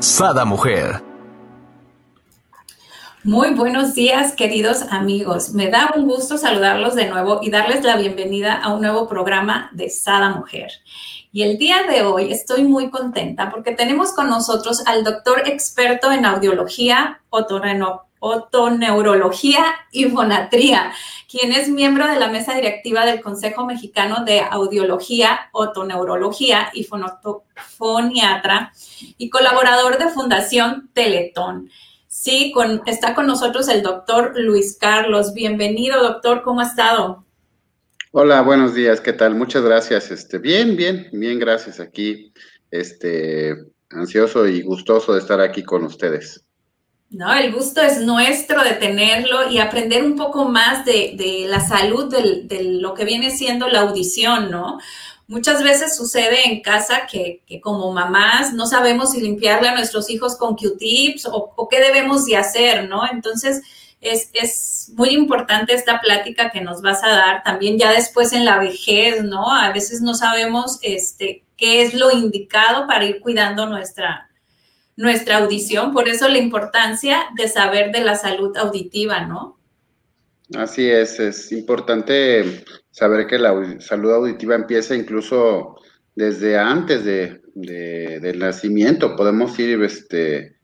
Sada Mujer. Muy buenos días, queridos amigos. Me da un gusto saludarlos de nuevo y darles la bienvenida a un nuevo programa de Sada Mujer. Y el día de hoy estoy muy contenta porque tenemos con nosotros al doctor experto en audiología, otoneurología y fonatría, quien es miembro de la mesa directiva del Consejo Mexicano de Audiología, Otoneurología y Foniatra y colaborador de Fundación Teletón. Sí, con, está con nosotros el doctor Luis Carlos. Bienvenido, doctor, ¿cómo ha estado? Hola, buenos días, ¿qué tal? Muchas gracias. Este, bien, bien, bien, gracias aquí. Este, ansioso y gustoso de estar aquí con ustedes. No, el gusto es nuestro de tenerlo y aprender un poco más de, la salud de lo que viene siendo la audición, ¿no? Muchas veces sucede en casa que, como mamás no sabemos si limpiarle a nuestros hijos con Q-tips o, qué debemos de hacer, ¿no? Entonces, es, es, muy importante esta plática que nos vas a dar también ya después en la vejez, ¿no? A veces no sabemos este, qué es lo indicado para ir cuidando nuestra, nuestra audición. Por eso la importancia de saber de la salud auditiva, ¿no? Así es, es importante saber que la salud auditiva empieza incluso desde antes de, del nacimiento. Podemos ir, este,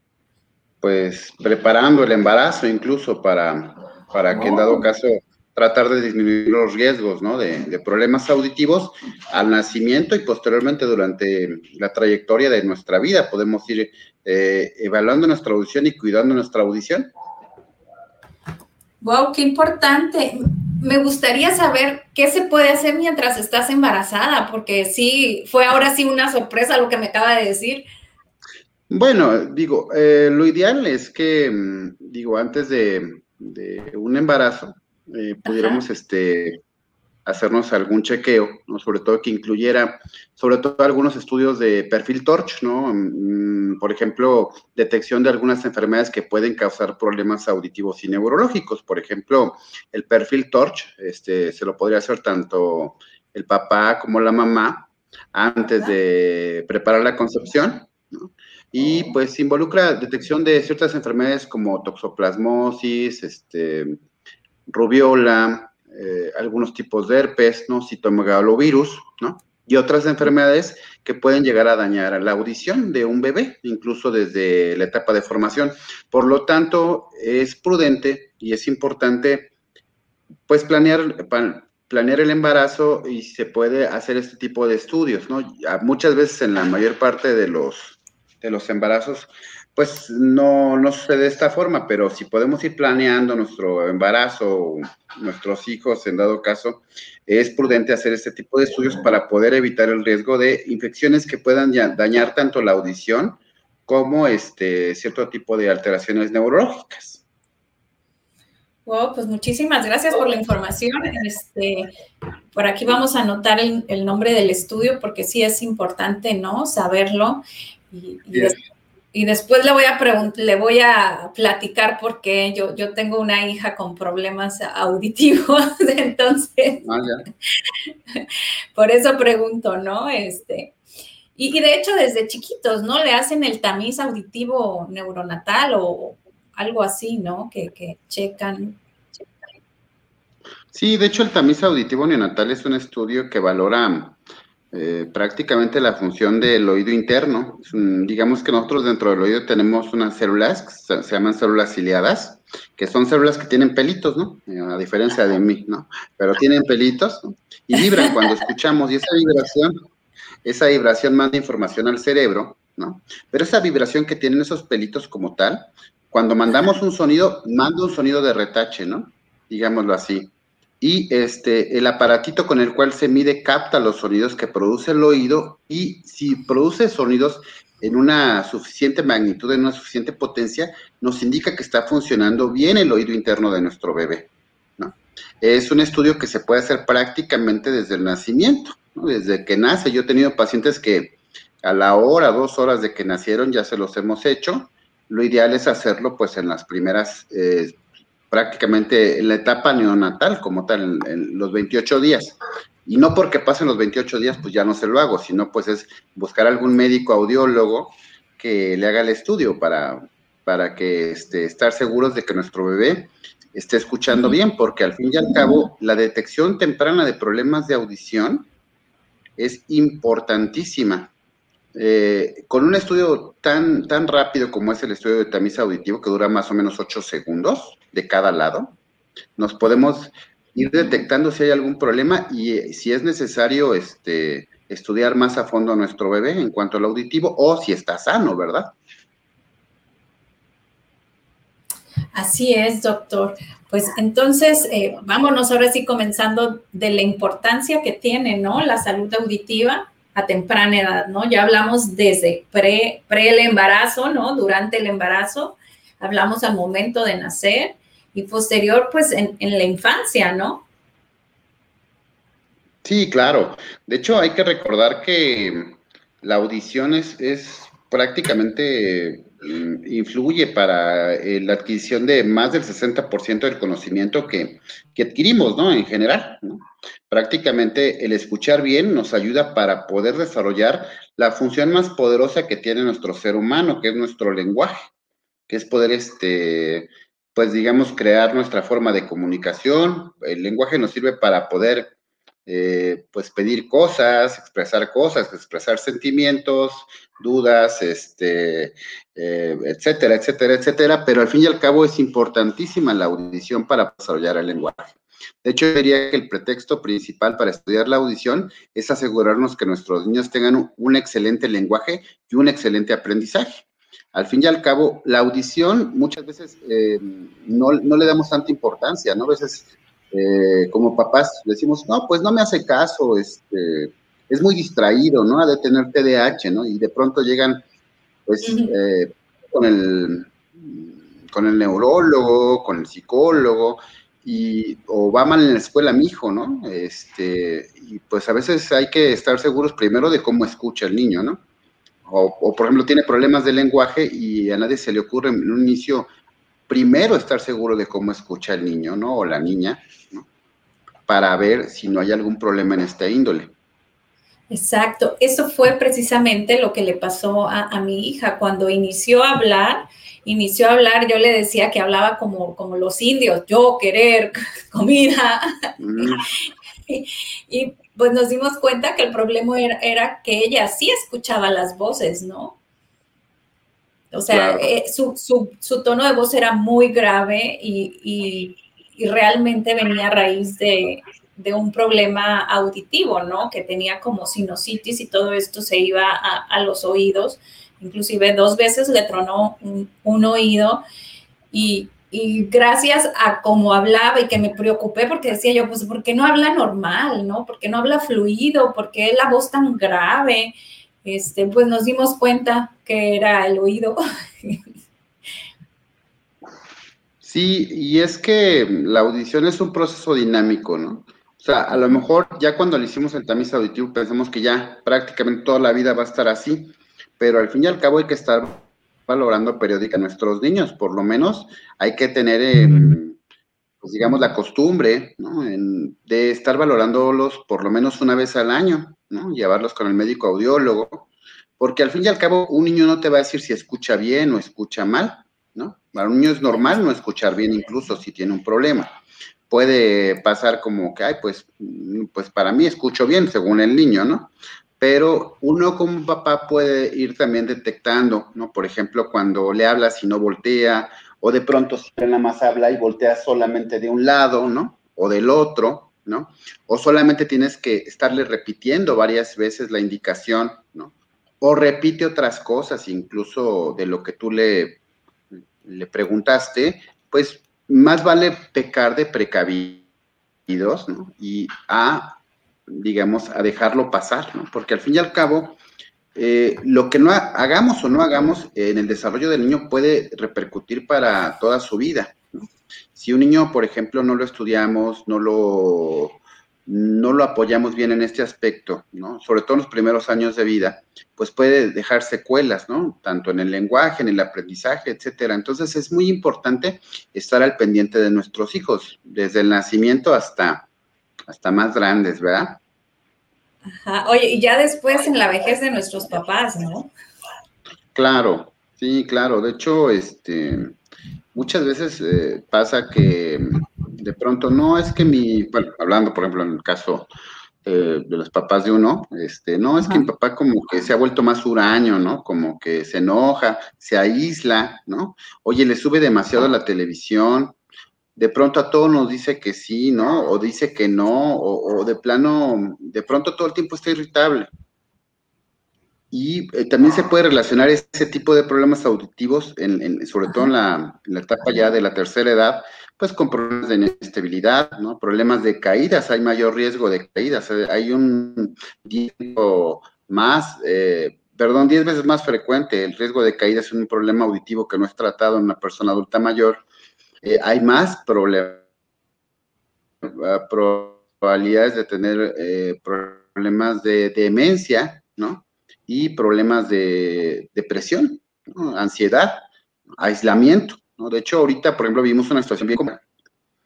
pues, preparando el embarazo incluso para, para que en dado caso tratar de disminuir los riesgos ¿no? de, problemas auditivos al nacimiento y posteriormente durante la trayectoria de nuestra vida. Podemos ir eh, evaluando nuestra audición y cuidando nuestra audición. Wow, qué importante. Me gustaría saber qué se puede hacer mientras estás embarazada, porque sí, fue ahora sí una sorpresa lo que me acaba de decir. Bueno, digo, eh, lo ideal es que, mm, digo, antes de, de un embarazo, eh, pudiéramos este, hacernos algún chequeo, ¿no? sobre todo que incluyera, sobre todo algunos estudios de perfil Torch, ¿no? Mm, por ejemplo, detección de algunas enfermedades que pueden causar problemas auditivos y neurológicos. Por ejemplo, el perfil Torch, este, se lo podría hacer tanto el papá como la mamá antes de preparar la concepción, ¿no? Y pues involucra detección de ciertas enfermedades como toxoplasmosis, este, rubiola, eh, algunos tipos de herpes, ¿no? Citomegalovirus, ¿no? Y otras enfermedades que pueden llegar a dañar la audición de un bebé, incluso desde la etapa de formación. Por lo tanto, es prudente y es importante, pues, planear, planear el embarazo y se puede hacer este tipo de estudios, ¿no? Muchas veces en la mayor parte de los, de los embarazos pues no, no sucede de esta forma, pero si podemos ir planeando nuestro embarazo, nuestros hijos, en dado caso, es prudente hacer este tipo de estudios para poder evitar el riesgo de infecciones que puedan dañar tanto la audición como este cierto tipo de alteraciones neurológicas. Wow, pues muchísimas gracias por la información. Este, por aquí vamos a anotar el, nombre del estudio porque sí es importante, ¿no? Saberlo. Y, y después le voy a le voy a platicar porque yo, yo tengo una hija con problemas auditivos, entonces ah, por eso pregunto, ¿no? Este, y, de hecho desde chiquitos, ¿no? Le hacen el tamiz auditivo neuronatal o algo así, ¿no? Que, que checan. Sí, de hecho el tamiz auditivo neonatal es un estudio que valora eh, prácticamente la función del oído interno. digamos que nosotros dentro del oído tenemos unas células que se, llaman células ciliadas, que son células que tienen pelitos, ¿no? Eh, a diferencia de mí, ¿no? Pero tienen pelitos y vibran cuando escuchamos y esa vibración, esa vibración manda información al cerebro, ¿no? Pero esa vibración que tienen esos pelitos como tal, cuando mandamos un sonido, manda un sonido de retache, ¿no? Digámoslo así y este, el aparatito con el cual se mide capta los sonidos que produce el oído y si produce sonidos en una suficiente magnitud, en una suficiente potencia, nos indica que está funcionando bien el oído interno de nuestro bebé. ¿no? Es un estudio que se puede hacer prácticamente desde el nacimiento, desde que nace. Yo he tenido pacientes que a la hora, dos horas de que nacieron ya se los hemos hecho. Lo ideal es hacerlo pues en las primeras, eh, prácticamente en la etapa neonatal, como tal, en los 28 días. Y no porque pasen los 28 días, pues ya no se lo hago, sino pues es buscar algún médico audiólogo que le haga el estudio para, para que este, estar seguros de que nuestro bebé esté escuchando bien, porque al fin y al cabo la detección temprana de problemas de audición es importantísima. Eh, con un estudio tan, tan rápido como es el estudio de tamiz auditivo, que dura más o menos 8 segundos de cada lado, nos podemos ir detectando si hay algún problema y eh, si es necesario este, estudiar más a fondo a nuestro bebé en cuanto al auditivo o si está sano, ¿verdad? Así es, doctor. Pues entonces, eh, vámonos ahora sí comenzando de la importancia que tiene, ¿no? La salud auditiva a temprana edad, ¿no? Ya hablamos desde pre, pre el embarazo, ¿no? Durante el embarazo, hablamos al momento de nacer y posterior, pues en, la infancia, ¿no? Sí, claro. De hecho, hay que recordar que la audición es, prácticamente mm, influye para eh, la adquisición de más del 60% del conocimiento que, adquirimos, ¿no? En general, Prácticamente el escuchar bien nos ayuda para poder desarrollar la función más poderosa que tiene nuestro ser humano, que es nuestro lenguaje, que es poder este, pues digamos, crear nuestra forma de comunicación. El lenguaje nos sirve para poder, eh, pues, pedir cosas, expresar cosas, expresar sentimientos, dudas, este, eh, etcétera, etcétera, etcétera, pero al fin y al cabo es importantísima la audición para desarrollar el lenguaje. De hecho, diría que el pretexto principal para estudiar la audición es asegurarnos que nuestros niños tengan un excelente lenguaje y un excelente aprendizaje al fin y al cabo, la audición muchas veces eh, no, le damos tanta importancia, ¿no? A veces eh, como papás decimos, no, pues no me hace caso, este, es muy distraído, ¿no? Ha de tener TDAH, ¿no? Y de pronto llegan, pues, eh, con, el, con el neurólogo, con el psicólogo, y, o va mal en la escuela mi hijo, ¿no? Este, y pues a veces hay que estar seguros primero de cómo escucha el niño, ¿no? O, por ejemplo tiene problemas de lenguaje y a nadie se le ocurre en un inicio primero estar seguro de cómo escucha el niño, ¿no? O la niña, ¿no? Para ver si no hay algún problema en esta índole. Exacto, eso fue precisamente lo que le pasó a, mi hija cuando inició a hablar. Inició a hablar, yo le decía que hablaba como, como los indios, yo querer comida. Mm. y pues nos dimos cuenta que el problema era, que ella sí escuchaba las voces, ¿no? O sea, eh, su, tono de voz era muy grave y, realmente venía a raíz de, un problema auditivo, ¿no? Que tenía como sinusitis y todo esto se iba a, los oídos. Inclusive dos veces le tronó un oído y, y gracias a cómo hablaba y que me preocupé porque decía yo, pues, ¿por qué no habla normal, no? ¿Por qué no habla fluido? ¿Por qué la voz tan grave? Este, pues nos dimos cuenta que era el oído. Sí, y es que la audición es un proceso dinámico, ¿no? O sea, a lo mejor ya cuando le hicimos el tamiz auditivo pensamos que ya prácticamente toda la vida va a estar así, pero al fin y al cabo hay que estar valorando periódica a nuestros niños, por lo menos hay que tener, pues digamos, la costumbre ¿no? de estar valorándolos por lo menos una vez al año, ¿no? llevarlos con el médico audiólogo, porque al fin y al cabo un niño no te va a decir si escucha bien o escucha mal, ¿no? Para un niño es normal no escuchar bien incluso si tiene un problema. Puede pasar como que, ay, pues, pues para mí escucho bien según el niño, ¿no? Pero uno como papá puede ir también detectando, ¿no? Por ejemplo, cuando le hablas y no voltea, o de pronto si nada más habla y voltea solamente de un lado, ¿no? O del otro, ¿no? O solamente tienes que estarle repitiendo varias veces la indicación, ¿no? O repite otras cosas, incluso de lo que tú le, le preguntaste, pues más vale pecar de precavidos, ¿no? Y a digamos, a dejarlo pasar, ¿no? Porque al fin y al cabo, eh, lo que no hagamos o no hagamos en el desarrollo del niño puede repercutir para toda su vida. Si un niño, por ejemplo, no lo estudiamos, no lo, no lo apoyamos bien en este aspecto, ¿no? sobre todo en los primeros años de vida, pues puede dejar secuelas, ¿no? tanto en el lenguaje, en el aprendizaje, etcétera. Entonces es muy importante estar al pendiente de nuestros hijos, desde el nacimiento hasta, hasta más grandes, ¿verdad? Ajá. Oye, y ya después en la vejez de nuestros papás, ¿no? Claro, sí, claro. De hecho, este, muchas veces eh, pasa que de pronto no es que mi, bueno, hablando por ejemplo en el caso eh, de los papás de uno, este, no es que mi papá como que se ha vuelto más huraño, ¿no? Como que se enoja, se aísla, ¿no? Oye, le sube demasiado la televisión, de pronto a todos nos dice que sí, ¿no? O dice que no, o, de plano, de pronto todo el tiempo está irritable. Y eh, también se puede relacionar ese tipo de problemas auditivos, en, sobre todo en la, etapa ya de la tercera edad, pues con problemas de inestabilidad, ¿no? Problemas de caídas, hay mayor riesgo de caídas, eh, hay un riesgo más, eh, perdón, 10 veces más frecuente el riesgo de caídas es un problema auditivo que no es tratado en una persona adulta mayor eh, hay más problemas, probabilidades de tener eh, problemas de, demencia, ¿no? Y problemas de depresión, ansiedad, aislamiento, ¿no? De hecho, ahorita, por ejemplo, vimos una situación bien común,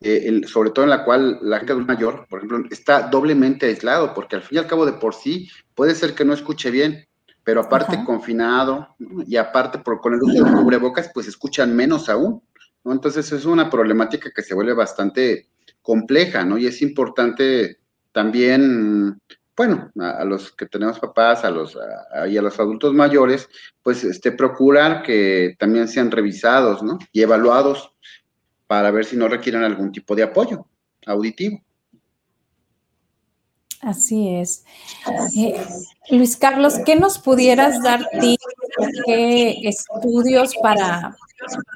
eh, sobre todo en la cual la gente mayor, por ejemplo, está doblemente aislado, porque al fin y al cabo de por sí puede ser que no escuche bien, pero aparte confinado y aparte por, con el uso de cubrebocas, pues escuchan menos aún. Entonces es una problemática que se vuelve bastante compleja, ¿no? Y es importante también, bueno, a, los que tenemos papás, a los, y a los adultos mayores, pues este, procurar que también sean revisados, ¿no? Y evaluados para ver si no requieren algún tipo de apoyo auditivo. Así es. Eh, Luis Carlos, ¿qué nos pudieras dar ti? ¿Qué estudios para,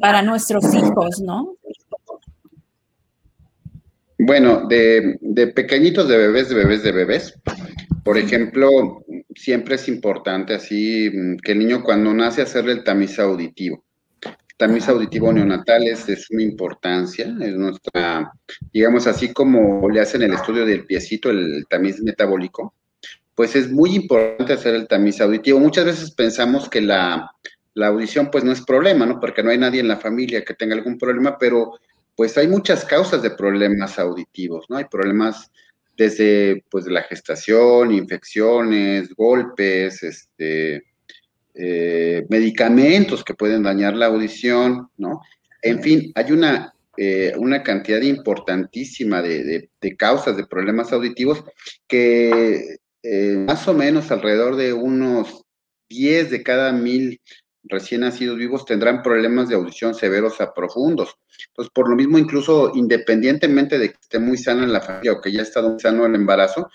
para nuestros hijos, ¿no? Bueno, de, pequeñitos, de bebés, de bebés, de bebés. Por ejemplo, siempre es importante así que el niño cuando nace hacerle el tamiz auditivo. El tamiz auditivo neonatal es de suma importancia, es nuestra, digamos así como le hacen el estudio del piecito, el tamiz metabólico, pues es muy importante hacer el tamiz auditivo. Muchas veces pensamos que la, la audición pues no es problema, ¿no? Porque no hay nadie en la familia que tenga algún problema, pero pues hay muchas causas de problemas auditivos, ¿no? Hay problemas desde pues la gestación, infecciones, golpes, este, eh, medicamentos que pueden dañar la audición, ¿no? En fin, hay una, eh, una cantidad importantísima de, causas de problemas auditivos que eh, más o menos alrededor de unos 10 de cada mil recién nacidos vivos tendrán problemas de audición severos a profundos. Entonces, por lo mismo, incluso independientemente de que esté muy sano en la familia o que ya está muy sano el embarazo,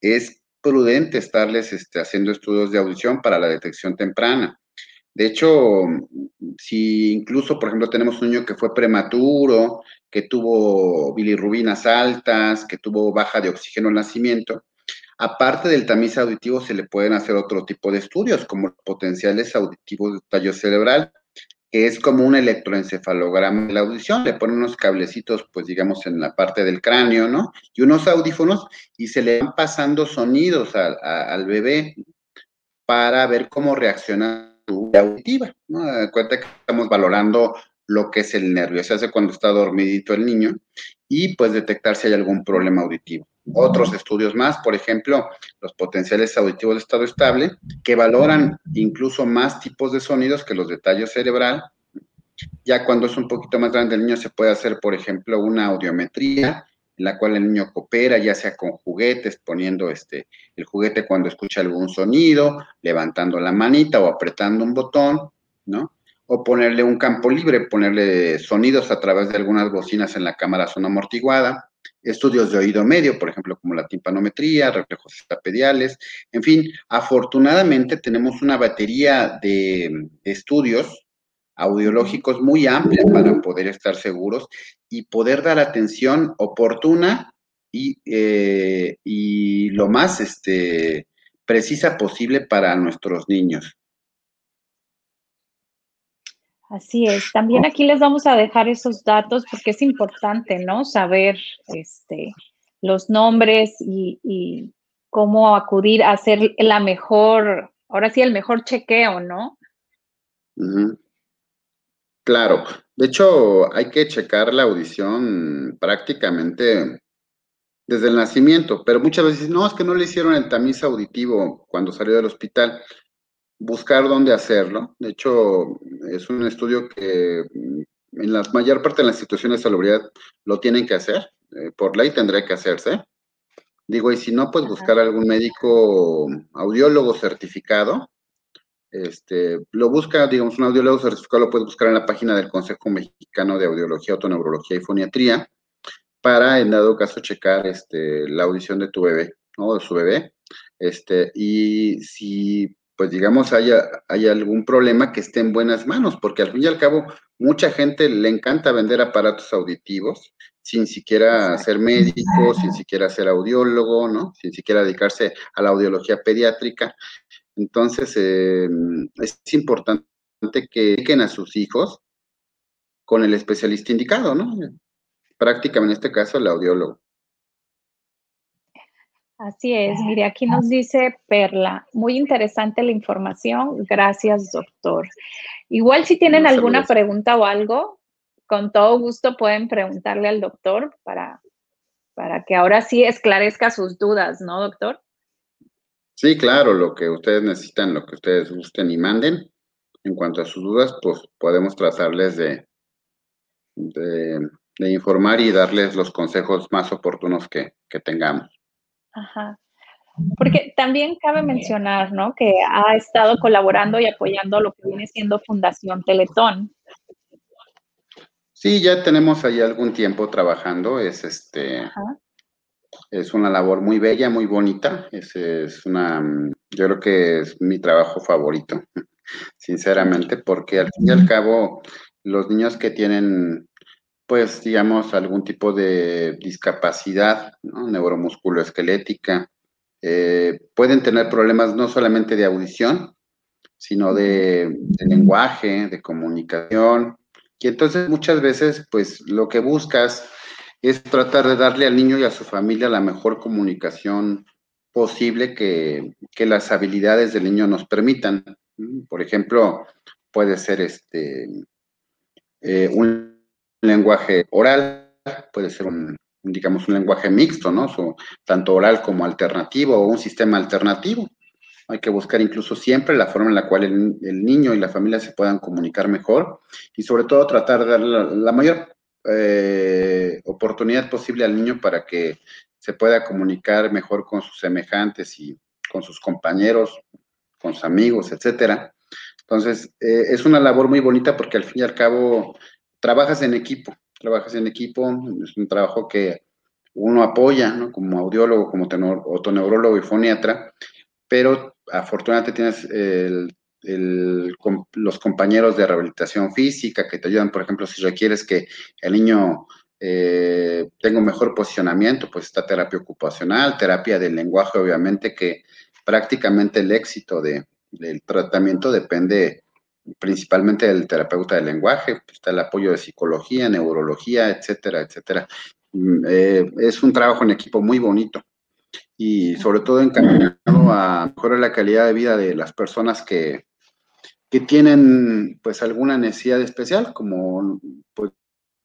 es prudente estarles este, haciendo estudios de audición para la detección temprana. De hecho, si incluso, por ejemplo, tenemos un niño que fue prematuro, que tuvo bilirrubinas altas, que tuvo baja de oxígeno al nacimiento, Aparte del tamiz auditivo, se le pueden hacer otro tipo de estudios, como potenciales auditivos de tallo cerebral, que es como un electroencefalograma de la audición. Le ponen unos cablecitos, pues digamos, en la parte del cráneo, ¿no? Y unos audífonos, y se le van pasando sonidos al bebé para ver cómo reacciona su auditiva, ¿no? cuenta que estamos valorando lo que es el nervio, se hace cuando está dormidito el niño, y pues detectar si hay algún problema auditivo otros estudios más, por ejemplo, los potenciales auditivos de estado estable, que valoran incluso más tipos de sonidos que los de tallo cerebral. Ya cuando es un poquito más grande el niño se puede hacer, por ejemplo, una audiometría en la cual el niño coopera, ya sea con juguetes, poniendo este, el juguete cuando escucha algún sonido, levantando la manita o apretando un botón, ¿no? O ponerle un campo libre, ponerle sonidos a través de algunas bocinas en la cámara zona amortiguada estudios de oído medio, por ejemplo, como la timpanometría, reflejos estapediales, en fin, afortunadamente tenemos una batería de, estudios audiológicos muy amplia para poder estar seguros y poder dar atención oportuna y, eh, y lo más este, precisa posible para nuestros niños. Así es. También aquí les vamos a dejar esos datos porque es importante, ¿no? Saber este, los nombres y, cómo acudir a hacer la mejor, ahora sí, el mejor chequeo, ¿no? Claro. De hecho, hay que checar la audición prácticamente desde el nacimiento, pero muchas veces no, es que no le hicieron el tamiz auditivo cuando salió del hospital buscar dónde hacerlo. De hecho, es un estudio que mm, en la mayor parte de las instituciones de salubridad lo tienen que hacer. Eh, por ley tendría que hacerse. Digo, y si no, pues buscar algún médico audiólogo certificado. Este, lo busca, digamos, un audiólogo certificado lo puedes buscar en la página del Consejo Mexicano de Audiología, Autoneurología y Foniatría para, en dado caso, checar este, la audición de tu bebé, ¿no? De su bebé. Este, y si pues digamos, haya, algún problema que esté en buenas manos, porque al fin y al cabo, mucha gente le encanta vender aparatos auditivos sin siquiera ser médico, sin siquiera ser audiólogo, ¿no? Sin siquiera dedicarse a la audiología pediátrica. Entonces, eh, es importante que dediquen a sus hijos con el especialista indicado, ¿no? Prácticamente en este caso, el audiólogo. Así es, mire, aquí nos dice Perla, muy interesante la información, gracias doctor. Igual si tienen alguna pregunta o algo, con todo gusto pueden preguntarle al doctor para, para que ahora sí esclarezca sus dudas, ¿no, doctor? Sí, claro, lo que ustedes necesitan, lo que ustedes gusten y manden. En cuanto a sus dudas, pues podemos trazarles de, de, informar y darles los consejos más oportunos que tengamos. Ajá. Porque también cabe mencionar, ¿no? Que ha estado colaborando y apoyando lo que viene siendo Fundación Teletón. Sí, ya tenemos ahí algún tiempo trabajando. Es este, es una labor muy bella, muy bonita. Es, es una, yo creo que es mi trabajo favorito, sinceramente, porque al fin y al cabo, los niños que tienen pues, digamos, algún tipo de discapacidad ¿no? neuromusculoesquelética. Eh, pueden tener problemas no solamente de audición, sino de, lenguaje, de comunicación. Y entonces muchas veces, pues, lo que buscas es tratar de darle al niño y a su familia la mejor comunicación posible que, las habilidades del niño nos permitan. Por ejemplo, puede ser este eh, un lenguaje oral, puede ser un, digamos, un lenguaje mixto, ¿no? tanto oral como alternativo o un sistema alternativo. Hay que buscar incluso siempre la forma en la cual el, niño y la familia se puedan comunicar mejor y sobre todo tratar de darle la, mayor eh, oportunidad posible al niño para que se pueda comunicar mejor con sus semejantes y con sus compañeros, con sus amigos, etcétera. Entonces, eh, es una labor muy bonita porque al fin y al cabo trabajas en equipo, trabajas en equipo, es un trabajo que uno apoya, ¿no? Como audiólogo, como otoneurólogo y foniatra, pero afortunadamente tienes los compañeros de rehabilitación física que te ayudan, por ejemplo, si requieres que el niño eh, tenga un mejor posicionamiento, pues está terapia ocupacional, terapia del lenguaje, obviamente, que prácticamente el éxito de, del tratamiento depende principalmente el terapeuta del lenguaje, pues, está el apoyo de psicología, neurología, etcétera, etcétera. Mm, eh, es un trabajo en equipo muy bonito y sobre todo encaminado a mejorar la calidad de vida de las personas que, que tienen pues alguna necesidad especial, como pues,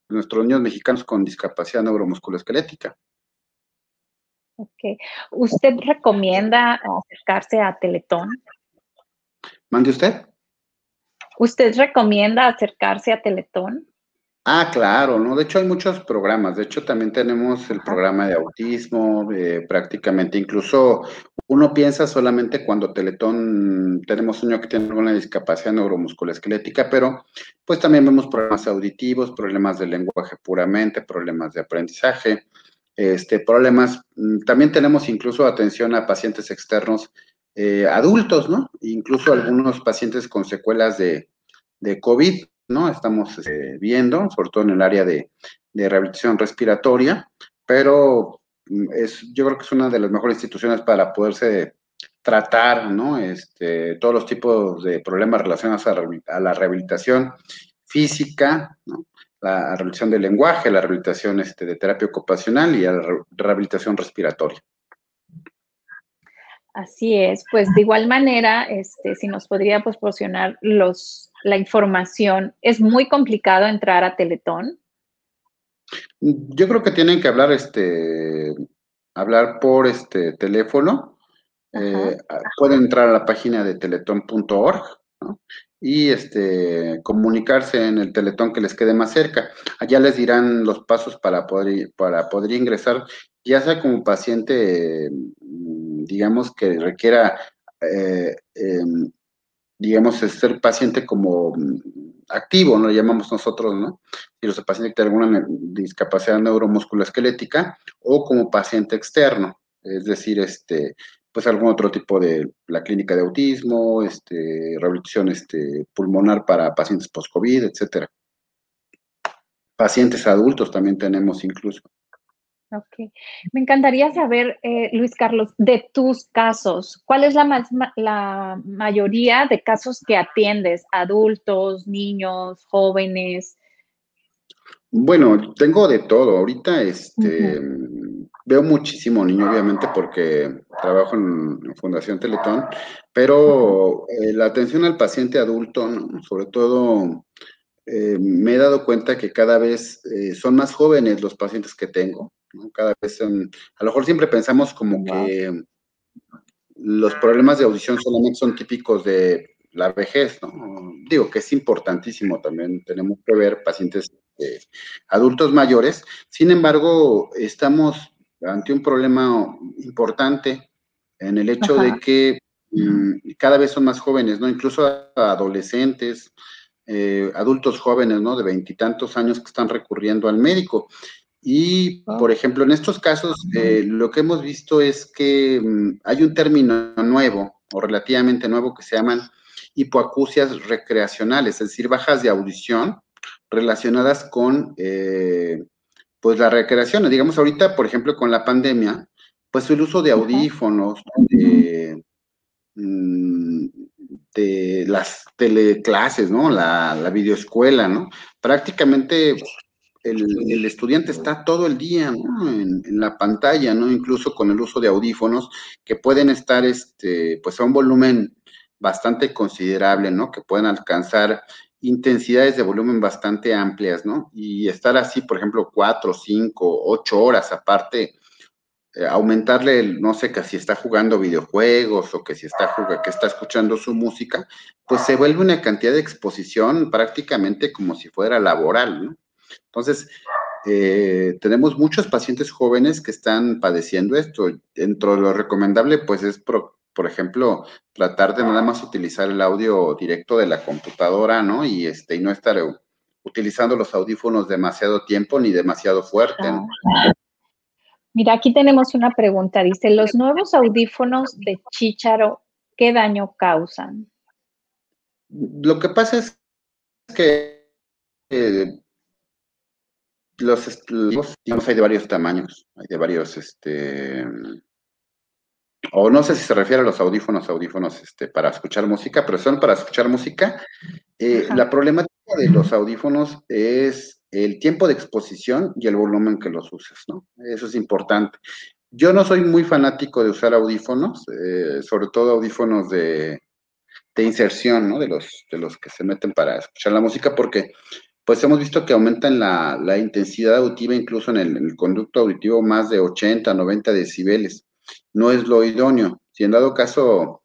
nuestros niños mexicanos con discapacidad neuromusculoesquelética. Ok. ¿Usted recomienda acercarse a Teletón? ¿Mande usted? ¿Usted recomienda acercarse a Teletón? Ah, claro, ¿no? De hecho hay muchos programas, de hecho también tenemos el programa de autismo, eh, prácticamente, incluso uno piensa solamente cuando Teletón, tenemos un niño que tiene alguna discapacidad neuromusculoesquelética, pero pues también vemos problemas auditivos, problemas de lenguaje puramente, problemas de aprendizaje, este, problemas, mm, también tenemos incluso atención a pacientes externos eh, adultos, ¿no? Incluso algunos pacientes con secuelas de, COVID, ¿no? Estamos eh, viendo, sobre todo en el área de, rehabilitación respiratoria, pero mm, es, yo creo que es una de las mejores instituciones para poderse tratar, ¿no? Este, todos los tipos de problemas relacionados a, la rehabilitación física, ¿no? la rehabilitación del lenguaje, la rehabilitación este, de terapia ocupacional y la rehabilitación respiratoria. Así es, pues de igual manera, este, si nos podría proporcionar los, la información, ¿es muy complicado entrar a Teletón? Yo creo que tienen que hablar, este, hablar por este teléfono. Eh, pueden entrar a la página de teletón.org y este, comunicarse en el teletón que les quede más cerca. Allá les dirán los pasos para poder, para poder ingresar, ya sea como paciente, mm, digamos, que requiera, eh, em, digamos, ser paciente como mm, activo, ¿no? Lo llamamos nosotros, ¿no? Si los pacientes tienen alguna discapacidad neuromusculoesquelética o como paciente externo, es decir, este, pues algún otro tipo de la clínica de autismo, este, rehabilitación este, pulmonar para pacientes post-COVID, etcétera. Pacientes adultos también tenemos incluso. Ok. Me encantaría saber, eh, Luis Carlos, de tus casos, ¿cuál es la, más, la mayoría de casos que atiendes? ¿Adultos, niños, jóvenes? Bueno, tengo de todo. Ahorita este, veo muchísimo niño, obviamente, porque trabajo en, Fundación Teletón, pero eh, la atención al paciente adulto, sobre todo, eh, me he dado cuenta que cada vez son más jóvenes los pacientes que tengo. Cada vez a lo mejor siempre pensamos como que los problemas de audición solamente son típicos de la vejez, ¿no? Digo que es importantísimo también, tenemos que ver pacientes eh, adultos mayores, sin embargo, estamos ante un problema importante en el hecho de que mm, cada vez son más jóvenes, ¿no? Incluso adolescentes, eh, adultos jóvenes, ¿no? De veintitantos años que están recurriendo al médico. Y, ah. por ejemplo, en estos casos, eh, lo que hemos visto es que mm, hay un término nuevo o relativamente nuevo que se llaman hipoacusias recreacionales, es decir, bajas de audición relacionadas con eh, pues la recreación. Digamos, ahorita, por ejemplo, con la pandemia, pues el uso de audífonos, de, mm, de las teleclases, ¿no? La, la videoescuela, ¿no? Prácticamente el, estudiante está todo el día en, la pantalla, ¿no? Incluso con el uso de audífonos que pueden estar, este, pues a un volumen bastante considerable, ¿no? Que pueden alcanzar intensidades de volumen bastante amplias, ¿no? Y estar así, por ejemplo, cuatro, cinco, ocho horas aparte, eh, aumentarle, no sé, que si está jugando videojuegos o que si está jugando, que está escuchando su música, pues se vuelve una cantidad de exposición prácticamente como si fuera laboral, ¿no? Entonces, eh, tenemos muchos pacientes jóvenes que están padeciendo esto. Dentro de lo recomendable, pues es, por, ejemplo, tratar de nada más utilizar el audio directo de la computadora, ¿no? Y, este, y no estar utilizando los audífonos demasiado tiempo ni demasiado fuerte. Mira, aquí tenemos una pregunta. Dice, ¿los nuevos audífonos de Chicharo qué daño causan? Lo que pasa es que eh, los, los hay de varios tamaños, hay de varios, este, o no sé si se refiere a los audífonos, audífonos este, para escuchar música, pero son para escuchar música. Eh, la problemática de los audífonos es el tiempo de exposición y el volumen que los uses, ¿no? Eso es importante. Yo no soy muy fanático de usar audífonos, eh, sobre todo audífonos de, de inserción, ¿no? De los, de los que se meten para escuchar la música, porque pues hemos visto que aumentan la, la intensidad auditiva incluso en el, conducto auditivo más de 80, 90 decibeles. No es lo idóneo. Si en dado caso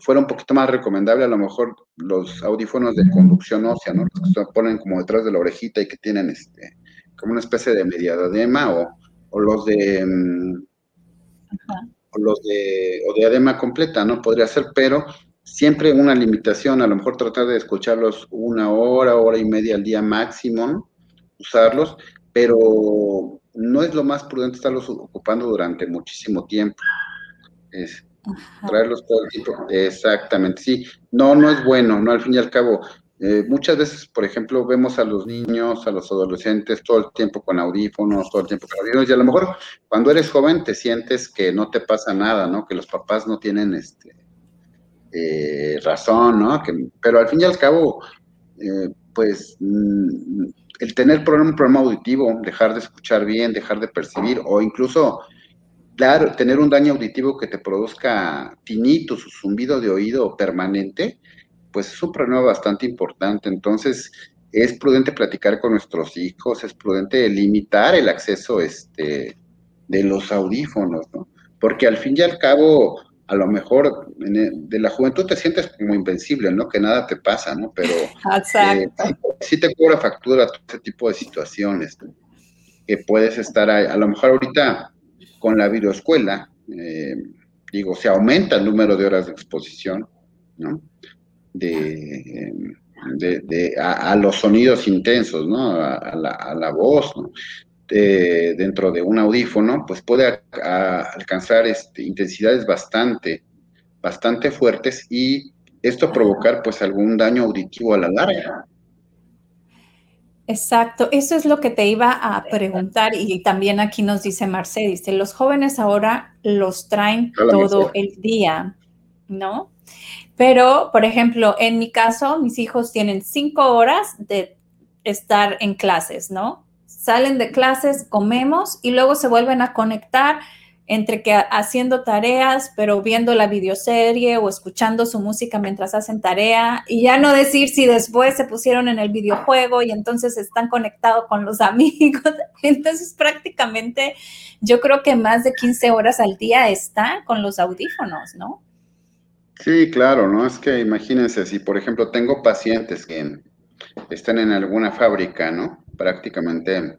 fuera un poquito más recomendable, a lo mejor los audífonos de conducción ósea, ¿no? Los que se ponen como detrás de la orejita y que tienen este, como una especie de mediadema o, o los de... Mm, o los de, o diadema completa, ¿no? Podría ser, pero siempre una limitación, a lo mejor tratar de escucharlos una hora, hora y media al día máximo, usarlos, pero no es lo más prudente estarlos ocupando durante muchísimo tiempo. Es, traerlos todo el tiempo. Exactamente, sí. No, no es bueno, no al fin y al cabo. Eh, muchas veces, por ejemplo, vemos a los niños, a los adolescentes todo el tiempo con audífonos, todo el tiempo con audífonos, y a lo mejor cuando eres joven te sientes que no te pasa nada, ¿no? Que los papás no tienen este, eh, razón, ¿no? Que, pero al fin y al cabo, eh, pues mm, el tener un problema auditivo, dejar de escuchar bien, dejar de percibir, o incluso, tener un daño auditivo que te produzca tinnitus, zumbido de oído permanente, pues es un problema bastante importante. Entonces, es prudente platicar con nuestros hijos, es prudente limitar el acceso este, de los audífonos, ¿no? Porque al fin y al cabo, a lo mejor de la juventud te sientes como invencible, ¿no? Que nada te pasa, ¿no? Pero eh, sí, te cobra factura todo ese tipo de situaciones, que puedes estar ahí. A lo mejor ahorita con la videoescuela, eh, digo, se aumenta el número de horas de exposición, ¿no? de, de, a, los sonidos intensos, ¿no? A, la, a la, voz, ¿no? Dentro de un audífono, pues puede alcanzar este, intensidades bastante, bastante fuertes y esto provocar pues algún daño auditivo a la larga. Exacto, eso es lo que te iba a preguntar y también aquí nos dice Marcel, dice, los jóvenes ahora los traen todo el día, ¿no? Pero, por ejemplo, en mi caso, mis hijos tienen cinco horas de estar en clases, ¿no? Salen de clases, comemos y luego se vuelven a conectar entre que haciendo tareas, pero viendo la videoserie o escuchando su música mientras hacen tarea, y ya no decir si después se pusieron en el videojuego y entonces están conectados con los amigos. Entonces prácticamente yo creo que más de 15 horas al día están con los audífonos, ¿no? Sí, claro, ¿no? Es que imagínense, si por ejemplo tengo pacientes que están en alguna fábrica, ¿no? Prácticamente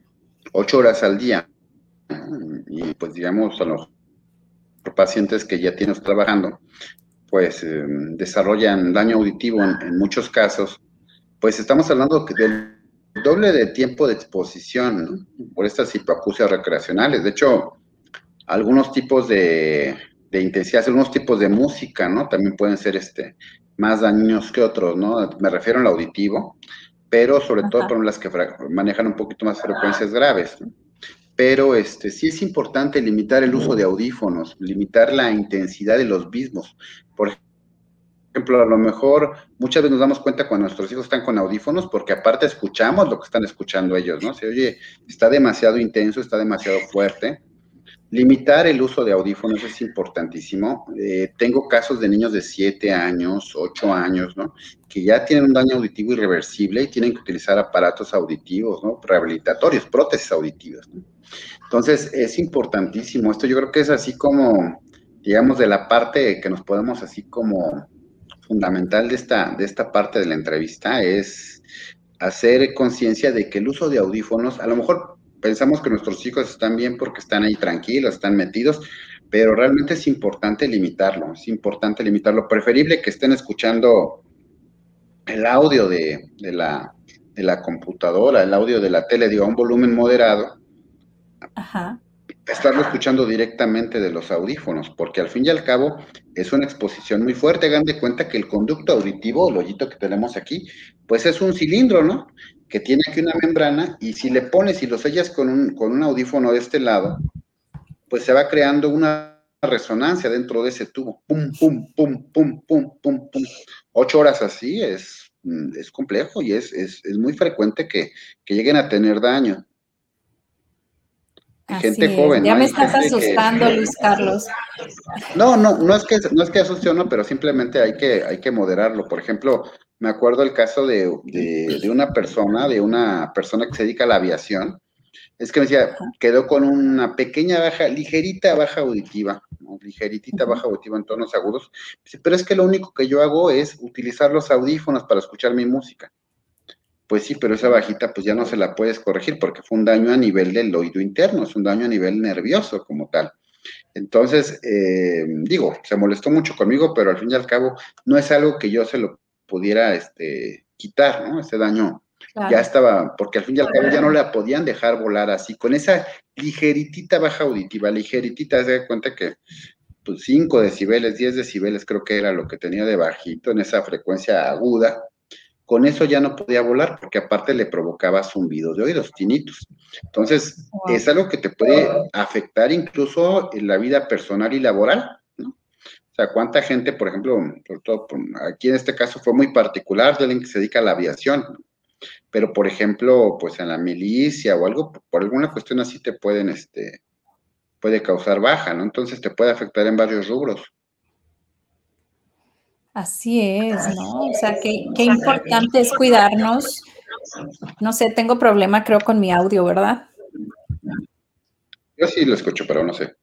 ocho horas al día. Y pues digamos a los pacientes que ya tienes trabajando, pues em, desarrollan daño auditivo en, muchos casos, pues estamos hablando del doble de tiempo de exposición por estas hipoacusias recreacionales. De hecho, algunos tipos de de intensidad, algunos tipos de música, ¿no? También pueden ser este, más dañinos que otros, ¿no? Me refiero al auditivo, pero sobre todo por las que manejan un poquito más frecuencias graves, ¿no? Pero este, sí es importante limitar el uso de audífonos, limitar la intensidad de los mismos. Por ejemplo, a lo mejor muchas veces nos damos cuenta cuando nuestros hijos están con audífonos, porque aparte escuchamos lo que están escuchando ellos, ¿no? Se oye, está demasiado intenso, está demasiado fuerte, Limitar el uso de audífonos es importantísimo. Eh, tengo casos de niños de 7 años, 8 años, ¿no? Que ya tienen un daño auditivo irreversible y tienen que utilizar aparatos auditivos, ¿no? Rehabilitatorios, prótesis auditivas. Entonces, es importantísimo. Esto yo creo que es así como, digamos, de la parte que nos podemos así como fundamental de esta, de esta parte de la entrevista es hacer conciencia de que el uso de audífonos, a lo mejor pensamos que nuestros hijos están bien porque están ahí tranquilos, están metidos, pero realmente es importante limitarlo, es importante limitarlo. Preferible que estén escuchando el audio de, la, de la computadora, el audio de la tele, digo, a un volumen moderado. Ajá. Estarlo escuchando directamente de los audífonos, porque al fin y al cabo es una exposición muy fuerte. Hagan de cuenta que el conducto auditivo, el hoyito que tenemos aquí, pues es un cilindro, ¿no? Que tiene aquí una membrana y si le pones y lo sellas con un, con un audífono de este lado, pues se va creando una resonancia dentro de ese tubo. Pum, pum, pum, pum, pum, pum, pum. Ocho horas así es, mm, es complejo y es, es, es muy frecuente que, que, lleguen a tener daño. Gente joven. Ya me estás asustando, Luis Carlos. No, no, no es que no es que asuste no, pero simplemente hay que, hay que moderarlo. Por ejemplo, me acuerdo el caso de, una persona, de una persona que se dedica a la aviación, es que me decía, quedó con una pequeña baja, ligerita baja auditiva, ligeritita baja auditiva en tonos agudos, pero es que lo único que yo hago es utilizar los audífonos para escuchar mi música. Pues sí, pero esa bajita pues ya no se la puedes corregir porque fue un daño a nivel del oído interno, es un daño a nivel nervioso como tal. Entonces, eh, digo, se molestó mucho conmigo, pero al fin y al cabo no es algo que yo se lo pudiera este, quitar, ¿no? Ese daño ya estaba, porque al fin y al cabo ya no la podían dejar volar así, con esa ligeritita baja auditiva, ligeritita, se da cuenta que pues 5 decibeles, 10 decibeles creo que era lo que tenía de bajito en esa frecuencia aguda, con eso ya no podía volar porque aparte le provocaba zumbidos de oídos, tinitos. Entonces, es algo que te puede afectar incluso en la vida personal y laboral, ¿no? O sea, cuánta gente, por ejemplo, por todo, aquí en este caso fue muy particular de alguien que se dedica a la aviación, pero por ejemplo, pues en la milicia o algo, por alguna cuestión así te pueden, este, puede causar baja, ¿no? Entonces te puede afectar en varios rubros. Así es, ¿no? O sea, qué, qué importante es cuidarnos. No sé, tengo problema creo con mi audio, ¿verdad? Yo sí lo escucho, pero no sé.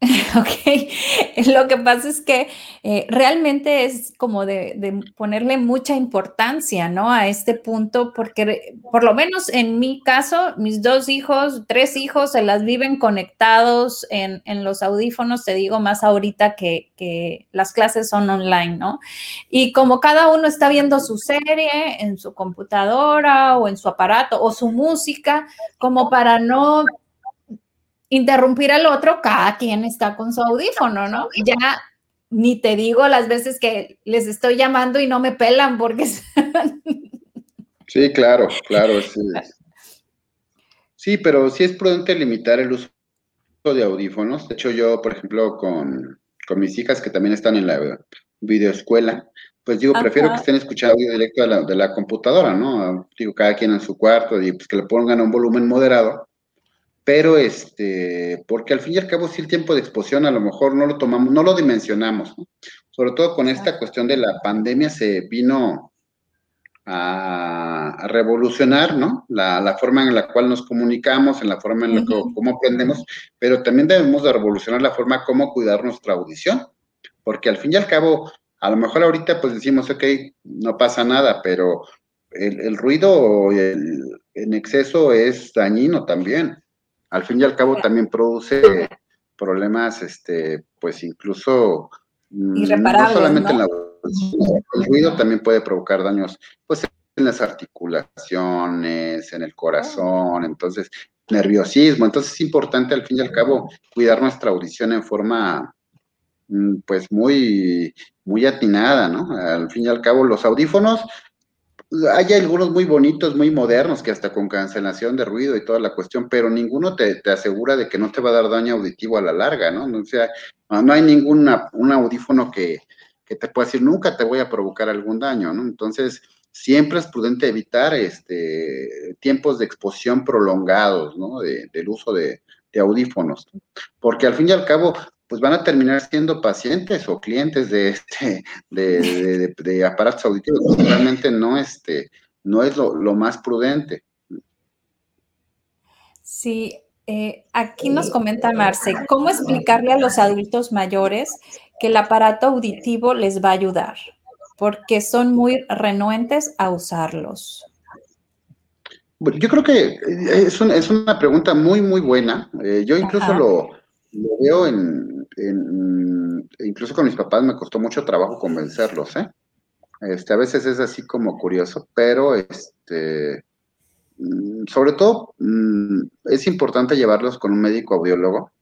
Ok, lo que pasa es que eh, realmente es como de, ponerle mucha importancia, ¿no? A este punto, porque por lo menos en mi caso, mis dos hijos, tres hijos, se las viven conectados en, los audífonos, te digo más ahorita que, que, las clases son online, ¿no? Y como cada uno está viendo su serie en su computadora o en su aparato o su música, como para no interrumpir al otro, cada quien está con su audífono, ¿no? Ya ni te digo las veces que les estoy llamando y no me pelan porque... sí, claro, claro, sí. Sí, pero sí es prudente limitar el uso de audífonos. De hecho, yo, por ejemplo, con, mis hijas que también están en la videoescuela, pues digo, prefiero que estén escuchando audio directo de la, de la computadora, ¿no? Digo, cada quien en su cuarto y pues que le pongan un volumen moderado pero este, porque al fin y al cabo sí el tiempo de exposición a lo mejor no lo tomamos, no lo dimensionamos, sobre todo con esta cuestión de la pandemia se vino a, revolucionar, ¿no? La, forma en la cual nos comunicamos, en la forma en la que cómo aprendemos, pero también debemos de revolucionar la forma como cuidar nuestra audición, porque al fin y al cabo, a lo mejor ahorita pues decimos, ok, no pasa nada, pero el, el ruido en exceso es dañino también al fin y al cabo también produce problemas, este, pues incluso mm, no solamente en la el ruido también puede provocar daños, pues en las articulaciones, en el corazón, entonces nerviosismo, entonces es importante al fin y al cabo cuidar nuestra audición en forma mm, pues muy muy atinada, ¿no? Al fin y al cabo los audífonos hay algunos muy bonitos, muy modernos, que hasta con cancelación de ruido y toda la cuestión, pero ninguno te, asegura de que no te va a dar daño auditivo a la larga, ¿no? O sea, no hay ningún un audífono que, te pueda decir, nunca te voy a provocar algún daño, ¿no? Entonces, siempre es prudente evitar este, tiempos de exposición prolongados, ¿no? del uso de, de audífonos, porque al fin y al cabo, pues van a terminar siendo pacientes o clientes de este de, aparatos auditivos. Realmente no, este, no es lo, más prudente. Sí, eh, aquí nos comenta Marce, ¿cómo explicarle a los adultos mayores que el aparato auditivo les va a ayudar? Porque son muy renuentes a usarlos. Bueno, yo creo que es, es una pregunta muy, muy buena. Eh, yo incluso lo, lo, veo en, incluso con mis papás me costó mucho trabajo convencerlos, ¿eh? Este, a veces es así como curioso, pero este, mm, sobre todo mm, es importante llevarlos con un médico audiólogo.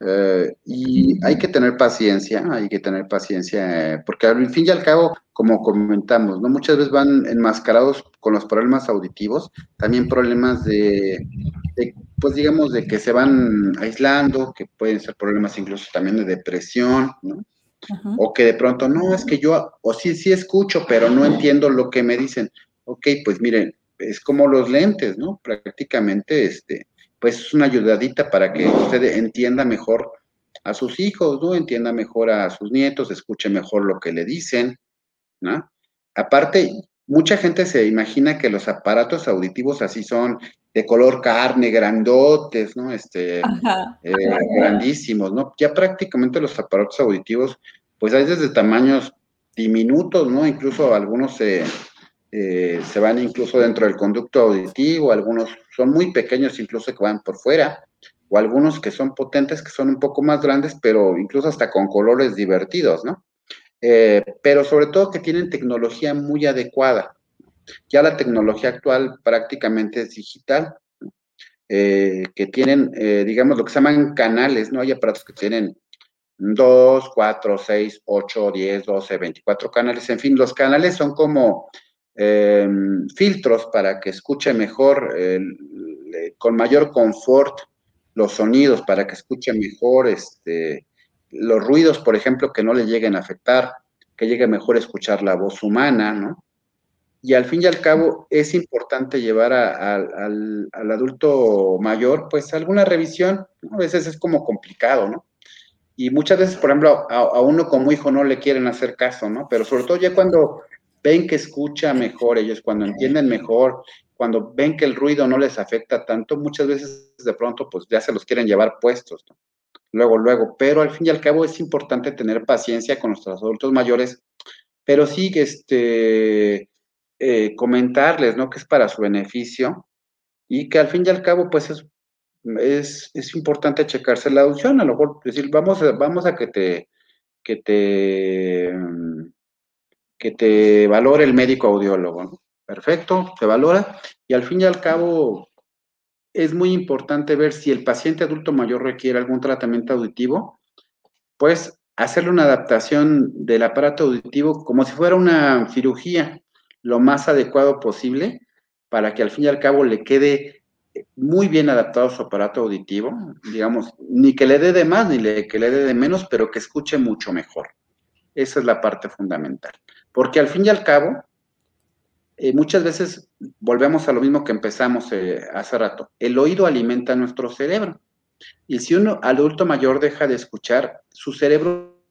Eh, y hay que tener paciencia, hay que tener paciencia, porque al fin y al cabo, como comentamos, ¿no? Muchas veces van enmascarados con los problemas auditivos, también problemas de pues digamos, de que se van aislando, que pueden ser problemas incluso también de depresión, ¿no? O que de pronto, no, es que yo, o sí, sí escucho, pero no entiendo lo que me dicen. Ok, pues miren, es como los lentes, ¿no? Prácticamente, este, pues es una ayudadita para que usted entienda mejor a sus hijos, ¿no? Entienda mejor a sus nietos, escuche mejor lo que le dicen, ¿no? Aparte, mucha gente se imagina que los aparatos auditivos así son de color carne, grandotes, ¿no? Este, eh, grandísimos, ¿no? Ya prácticamente los aparatos auditivos, pues hay desde tamaños diminutos, ¿no? Incluso algunos se, eh, se van incluso dentro del conducto auditivo, algunos son muy pequeños incluso que van por fuera, o algunos que son potentes, que son un poco más grandes, pero incluso hasta con colores divertidos, ¿no? Eh, pero sobre todo que tienen tecnología muy adecuada. Ya la tecnología actual prácticamente es digital, eh, que tienen, eh, digamos, lo que se llaman canales, ¿no? Hay aparatos que tienen 2, 4, 6, 8, 10, 12, 24 canales, en fin, los canales son como, em, filtros para que escuche mejor, con mayor confort los sonidos, para que escuche mejor este, los ruidos, por ejemplo, que no le lleguen a afectar, que llegue mejor a escuchar la voz humana, ¿no? Y al fin y al cabo es importante llevar al, adulto mayor, pues, alguna revisión, a veces es como complicado, ¿no? Y muchas veces, por ejemplo, a, uno como hijo no le quieren hacer caso, ¿no? Pero sobre todo ya cuando ven que escucha mejor ellos, cuando entienden mejor, cuando ven que el ruido no les afecta tanto, muchas veces de pronto pues ya se los quieren llevar puestos, ¿no? luego, luego. Pero al fin y al cabo es importante tener paciencia con nuestros adultos mayores, pero sí, este, eh, comentarles, ¿no? Que es para su beneficio y que al fin y al cabo, pues es, es, importante checarse la audición, a lo mejor decir, vamos vamos a que te, que te, que te valore el médico audiólogo, ¿no? Perfecto, se valora y al fin y al cabo es muy importante ver si el paciente adulto mayor requiere algún tratamiento auditivo, pues hacerle una adaptación del aparato auditivo como si fuera una cirugía lo más adecuado posible para que al fin y al cabo le quede muy bien adaptado su aparato auditivo, digamos, ni que le dé de más ni que le dé de menos, pero que escuche mucho mejor. Esa es la parte fundamental. Porque al fin y al cabo, eh, muchas veces volvemos a lo mismo que empezamos eh, hace rato. El oído alimenta nuestro cerebro. Y si uno adulto mayor deja de escuchar, su cerebro,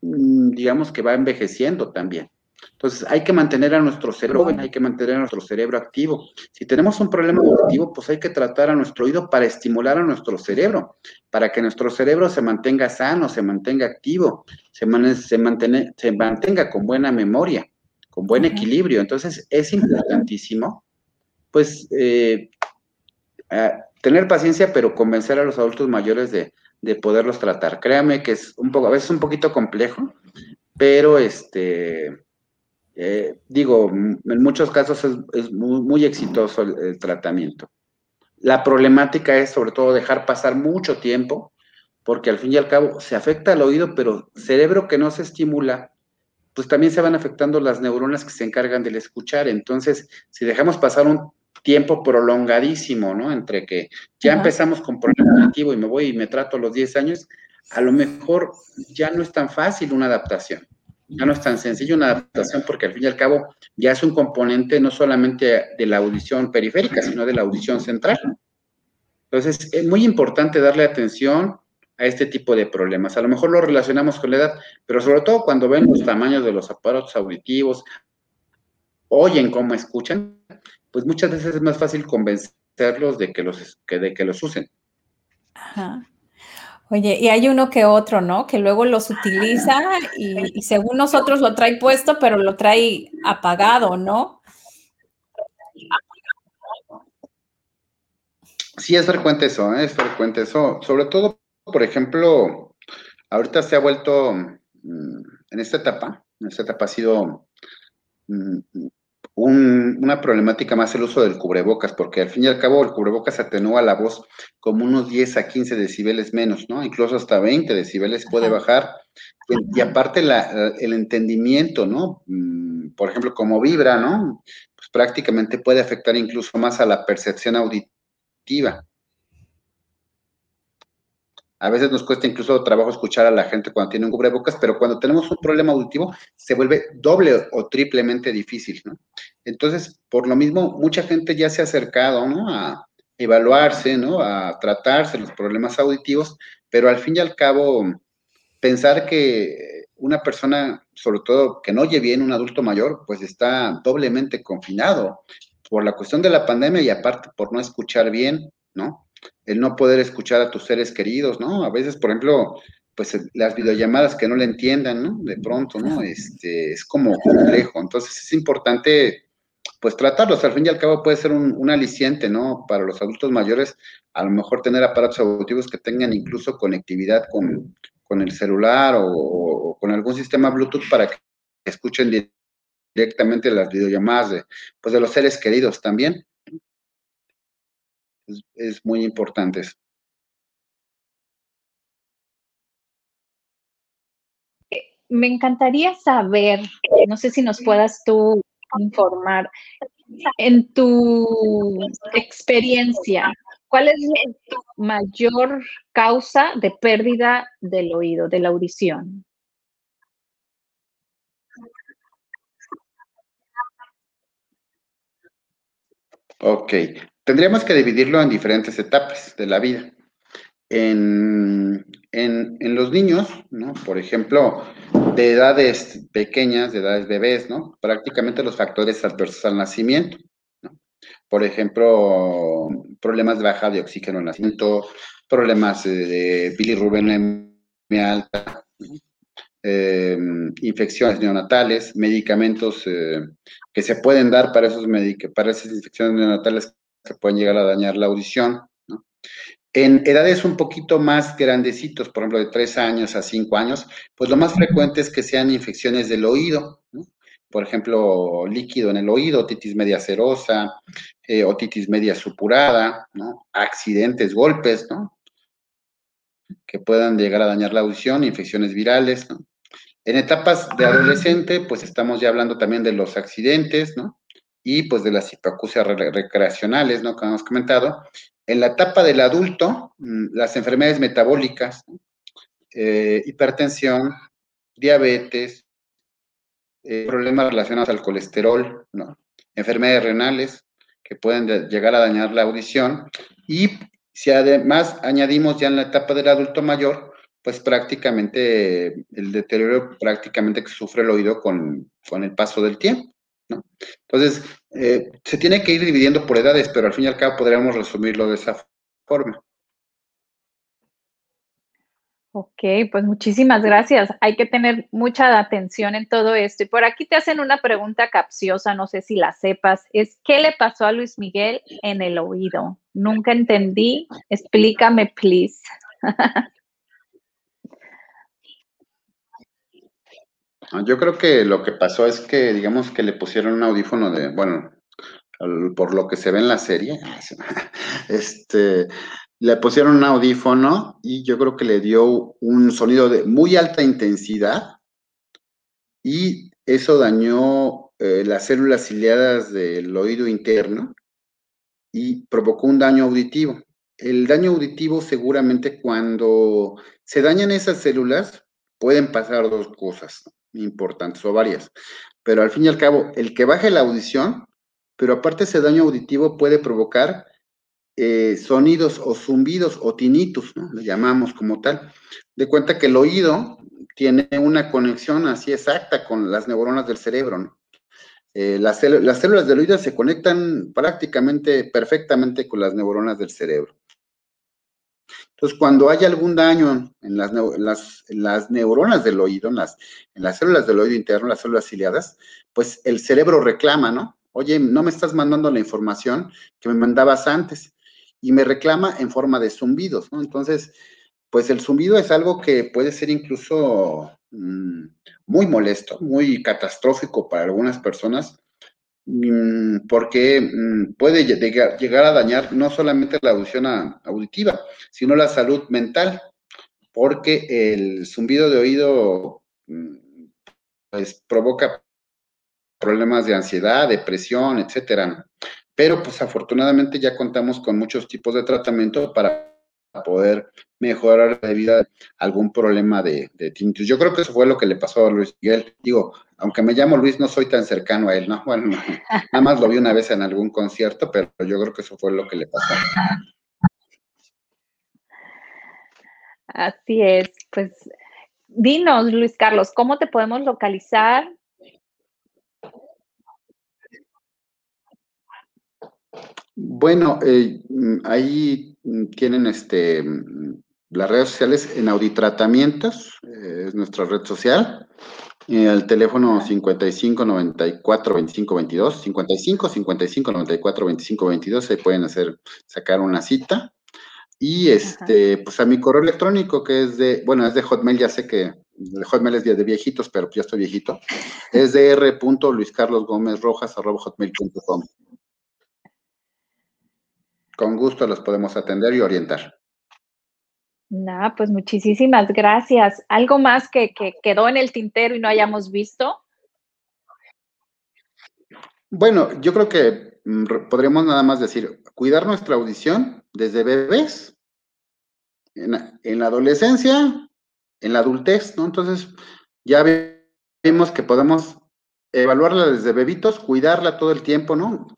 mm, digamos que va envejeciendo también. Entonces, hay que mantener a nuestro cerebro hay que mantener a nuestro cerebro activo. Si tenemos un problema auditivo, pues hay que tratar a nuestro oído para estimular a nuestro cerebro, para que nuestro cerebro se mantenga sano, se mantenga activo, se, se, se mantenga con buena memoria con buen equilibrio. Entonces, es importantísimo, pues, eh, tener paciencia, pero convencer a los adultos mayores de, poderlos tratar. Créame que es un poco, a veces un poquito complejo, pero este, eh, digo, en muchos casos es, muy, exitoso el, tratamiento. La problemática es sobre todo dejar pasar mucho tiempo, porque al fin y al cabo se afecta al oído, pero cerebro que no se estimula, pues también se van afectando las neuronas que se encargan del escuchar. Entonces, si dejamos pasar un tiempo prolongadísimo, ¿no? Entre que ya empezamos con problema activo y me voy y me trato a los 10 años, a lo mejor ya no es tan fácil una adaptación. Ya no es tan sencillo una adaptación porque al fin y al cabo ya es un componente no solamente de la audición periférica, sino de la audición central. Entonces, es muy importante darle atención, a este tipo de problemas. A lo mejor lo relacionamos con la edad, pero sobre todo cuando ven los tamaños de los aparatos auditivos, oyen cómo escuchan, pues muchas veces es más fácil convencerlos de que los, de que los usen. Ajá. Oye, y hay uno que otro, ¿no? Que luego los utiliza y, según nosotros lo trae puesto, pero lo trae apagado, ¿no? Sí, es frecuente eso, ¿eh? es frecuente eso, sobre todo por ejemplo, ahorita se ha vuelto, mm, en esta etapa, en esta etapa ha sido mm, una problemática más el uso del cubrebocas, porque al fin y al cabo el cubrebocas atenúa la voz como unos 10 a 15 decibeles menos, ¿no? Incluso hasta 20 decibeles puede bajar. Y, aparte el entendimiento, ¿no? Mm, por ejemplo, como vibra, ¿no? Pues prácticamente puede afectar incluso más a la percepción auditiva. A veces nos cuesta incluso trabajo escuchar a la gente cuando tiene un cubrebocas, pero cuando tenemos un problema auditivo se vuelve doble o triplemente difícil, ¿no? Entonces, por lo mismo, mucha gente ya se ha acercado, ¿no? A evaluarse, ¿no? A tratarse los problemas auditivos, pero al fin y al cabo, pensar que una persona, sobre todo que no oye bien, un adulto mayor, pues está doblemente confinado por la cuestión de la pandemia y aparte por no escuchar bien, ¿no? El no poder escuchar a tus seres queridos, ¿no? A veces, por ejemplo, pues las videollamadas que no le entiendan, ¿no? De pronto, ¿no? Este, es como complejo. Entonces es importante, pues tratarlos. Al fin y al cabo puede ser un, aliciente, ¿no? Para los adultos mayores, a lo mejor tener aparatos auditivos que tengan incluso conectividad con, el celular o, con algún sistema Bluetooth para que escuchen directamente las videollamadas de, pues de los seres queridos también es, muy importante eso. me encantaría saber, no sé si nos puedas tú informar, en tu experiencia, ¿cuál es tu mayor causa de pérdida del oído, de la audición? Ok, tendríamos que dividirlo en diferentes etapas de la vida. En, los niños, ¿no? Por ejemplo, de edades pequeñas, de edades bebés, ¿no? Prácticamente los factores adversos al nacimiento, ¿no? Por ejemplo, problemas de baja de oxígeno al nacimiento, problemas de bilirrubinemia alta, em, infecciones neonatales, medicamentos eh, que se pueden dar para, esos para esas infecciones neonatales que pueden llegar a dañar la audición. ¿no? En edades un poquito más grandecitos, por ejemplo, de 3 años a 5 años, pues lo más frecuente es que sean infecciones del oído, ¿no? por ejemplo, líquido en el oído, otitis media serosa, eh, otitis media supurada, ¿no? accidentes, golpes, ¿no? que puedan llegar a dañar la audición, infecciones virales. ¿no? En etapas de adolescente, pues estamos ya hablando también de los accidentes, ¿no? Y pues de las hipoacusias recreacionales, ¿no? Como hemos comentado, en la etapa del adulto, mm, las enfermedades metabólicas, eh, hipertensión, diabetes, eh, problemas relacionados al colesterol, enfermedades renales que pueden llegar a dañar la audición. Y si además añadimos ya en la etapa del adulto mayor, pues prácticamente el deterioro prácticamente que sufre el oído con, con el paso del tiempo. Entonces, eh, se tiene que ir dividiendo por edades, pero al fin y al cabo podríamos resumirlo de esa forma. Ok, pues muchísimas gracias. Hay que tener mucha atención en todo esto. Y por aquí te hacen una pregunta capciosa, no sé si la sepas, es ¿qué le pasó a Luis Miguel en el oído? Nunca entendí. Explícame, please. Yo creo que lo que pasó es que, digamos, que le pusieron un audífono de, bueno, por lo que se ve en la serie, este, le pusieron un audífono y yo creo que le dio un sonido de muy alta intensidad y eso dañó eh, las células ciliadas del oído interno y provocó un daño auditivo. El daño auditivo seguramente cuando se dañan esas células pueden pasar dos cosas importantes o varias. Pero al fin y al cabo, el que baje la audición, pero aparte ese daño auditivo puede provocar eh, sonidos o zumbidos o tinitos, ¿no? Le llamamos como tal. De cuenta que el oído tiene una conexión así exacta con las neuronas del cerebro, ¿no? Eh, las, células del oído se conectan prácticamente perfectamente con las neuronas del cerebro. Entonces, cuando hay algún daño en las, neuronas del oído, en las, células del oído interno, las células ciliadas, pues el cerebro reclama, ¿no? Oye, no me estás mandando la información que me mandabas antes. Y me reclama en forma de zumbidos, ¿no? Entonces, pues el zumbido es algo que puede ser incluso mm, muy molesto, muy catastrófico para algunas personas, porque mm, puede llegar, a dañar no solamente la audición auditiva, sino la salud mental, porque el zumbido de oído mm, pues, provoca problemas de ansiedad, depresión, etcétera. Pero pues afortunadamente ya contamos con muchos tipos de tratamiento para poder mejorar de vida algún problema de, de tinnitus. Yo creo que eso fue lo que le pasó a Luis Miguel. Digo, aunque me llamo Luis, no soy tan cercano a él, ¿no? Bueno, nada más lo vi una vez en algún concierto, pero yo creo que eso fue lo que le pasó. Así es, pues dinos, Luis Carlos, ¿cómo te podemos localizar? Bueno, eh, ahí tienen este las redes sociales en Auditratamientos, eh, es nuestra red social. Eh, el teléfono 55 94 25 22, 55 55 94 25 22, se pueden hacer, sacar una cita. Y este, pues a mi correo electrónico, que es de, bueno, es de Hotmail, ya sé que el Hotmail es de, viejitos, pero yo estoy viejito, es de r.luiscarlosgomezrojas.hotmail.com. Con gusto los podemos atender y orientar. Nada, pues muchísimas gracias. ¿Algo más que, que quedó en el tintero y no hayamos visto? Bueno, yo creo que mm, podríamos nada más decir, cuidar nuestra audición desde bebés, en la, adolescencia, en la adultez, ¿no? Entonces, ya vimos que podemos evaluarla desde bebitos, cuidarla todo el tiempo, ¿no?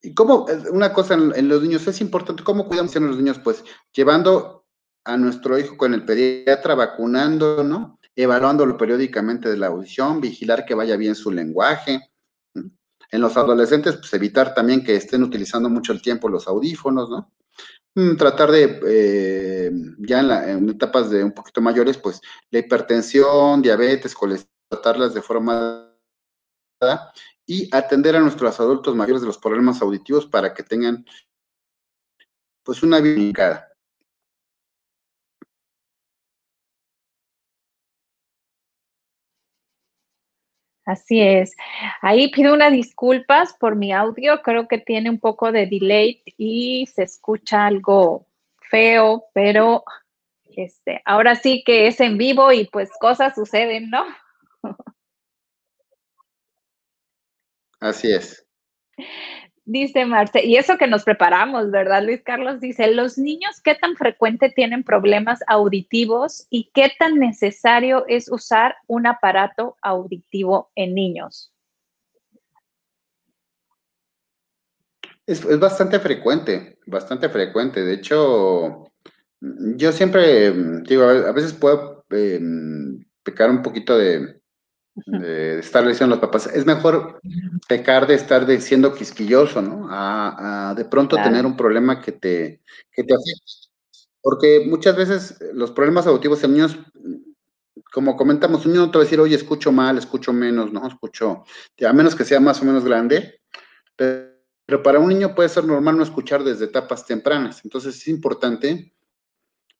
Y como una cosa en, los niños es importante, ¿cómo cuidamos a los niños? Pues llevando a nuestro hijo con el pediatra, vacunando, ¿no? Evaluándolo periódicamente de la audición, vigilar que vaya bien su lenguaje. En los adolescentes, pues evitar también que estén utilizando mucho el tiempo los audífonos, ¿no? Mm, tratar de, eh, ya en, etapas de un poquito mayores, pues la hipertensión, diabetes, colesterol, tratarlas de forma y atender a nuestros adultos mayores de los problemas auditivos para que tengan pues una vida Así es. Ahí pido unas disculpas por mi audio. Creo que tiene un poco de delay y se escucha algo feo, pero este, ahora sí que es en vivo y pues cosas suceden, ¿no? Así es. Dice Marce, y eso que nos preparamos, ¿verdad, Luis Carlos? Dice, los niños, ¿qué tan frecuente tienen problemas auditivos y qué tan necesario es usar un aparato auditivo en niños? Es, bastante frecuente, bastante frecuente. De hecho, yo siempre digo, a veces puedo em, pecar un poquito de, de estar diciendo los papás, es mejor pecar de estar de, siendo quisquilloso, ¿no? A, de pronto tener un problema que te, que te afecte. Porque muchas veces los problemas auditivos en niños, como comentamos, un niño no te va a decir, oye, escucho mal, escucho menos, ¿no? Escucho, a menos que sea más o menos grande, pero, pero para un niño puede ser normal no escuchar desde etapas tempranas. Entonces es importante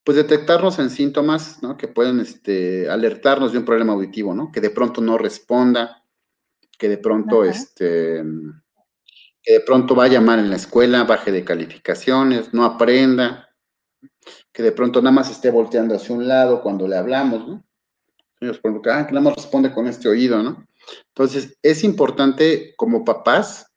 pues detectarnos en síntomas, ¿no? Que pueden este, alertarnos de un problema auditivo, ¿no? Que de pronto no responda, que de pronto, este, que de pronto vaya mal en la escuela, baje de calificaciones, no aprenda, que de pronto nada más esté volteando hacia un lado cuando le hablamos, ¿no? Por que, ah, que nada más responde con este oído, ¿no? Entonces, es importante como papás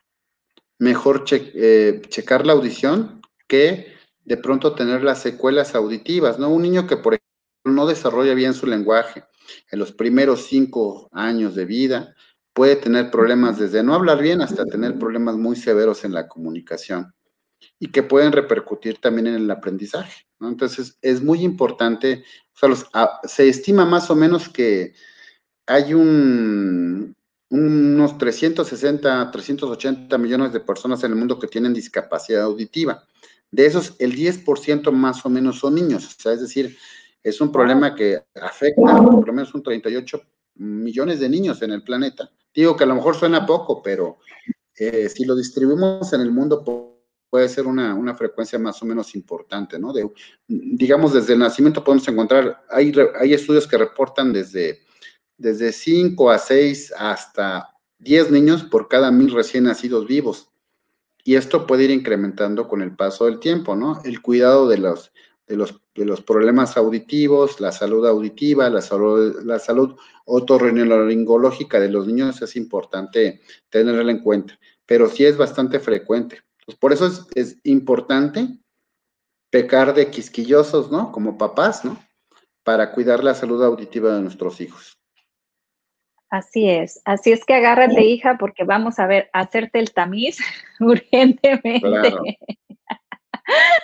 mejor eh, checar la audición que de pronto tener las secuelas auditivas, ¿no? Un niño que, por ejemplo, no desarrolla bien su lenguaje en los primeros cinco años de vida, puede tener problemas desde no hablar bien hasta tener problemas muy severos en la comunicación y que pueden repercutir también en el aprendizaje. ¿no? Entonces, es muy importante, o sea, ah, se estima más o menos que hay un, unos 360, 380 millones de personas en el mundo que tienen discapacidad auditiva. De esos, el 10% más o menos son niños, o sea, es decir, es un problema que afecta por lo menos un 38 millones de niños en el planeta. Digo que a lo mejor suena poco, pero eh, si lo distribuimos en el mundo puede ser una, frecuencia más o menos importante, ¿no? De, digamos, desde el nacimiento podemos encontrar, hay, hay estudios que reportan desde, desde 5 a 6 hasta 10 niños por cada mil recién nacidos vivos. Y esto puede ir incrementando con el paso del tiempo, ¿no? El cuidado de los, de los, de los problemas auditivos, la salud auditiva, la salud, la salud otorrinolaringológica de los niños es importante tenerla en cuenta, pero sí es bastante frecuente. Pues por eso es, es importante pecar de quisquillosos, ¿no? Como papás, ¿no? Para cuidar la salud auditiva de nuestros hijos. Así es, así es que agárrate, hija, porque vamos a ver, hacerte el tamiz urgentemente. Claro.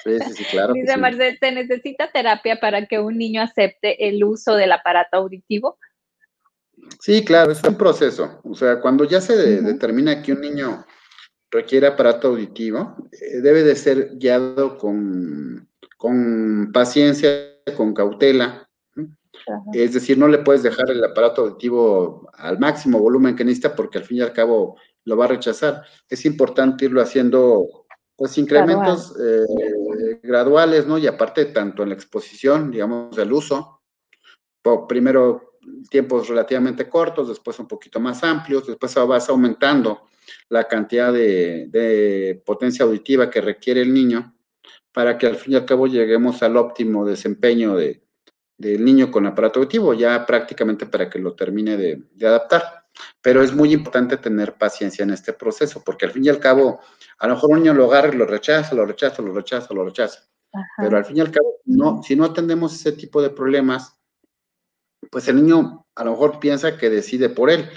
Sí, sí, sí, claro. Dice Marcel, ¿se necesita terapia para que un niño acepte el uso del aparato auditivo? Sí, claro, es un proceso. O sea, cuando ya se determina que un niño requiere aparato auditivo, eh, debe de ser guiado con, con paciencia, con cautela, es decir, no le puedes dejar el aparato auditivo al máximo volumen que necesita porque al fin y al cabo lo va a rechazar. Es importante irlo haciendo, pues, incrementos eh, graduales, ¿no? Y aparte, tanto en la exposición, digamos, del uso, primero tiempos relativamente cortos, después un poquito más amplios, después vas aumentando la cantidad de potencia auditiva que requiere el niño para que al fin y al cabo lleguemos al óptimo desempeño de, del niño con aparato auditivo, ya prácticamente para que lo termine de, adaptar. Pero es muy importante tener paciencia en este proceso, porque al fin y al cabo, a lo mejor un niño lo agarra y lo rechaza, lo rechaza, lo rechaza, lo rechaza. Pero al fin y al cabo, no, si no atendemos ese tipo de problemas, pues el niño a lo mejor piensa que decide por él,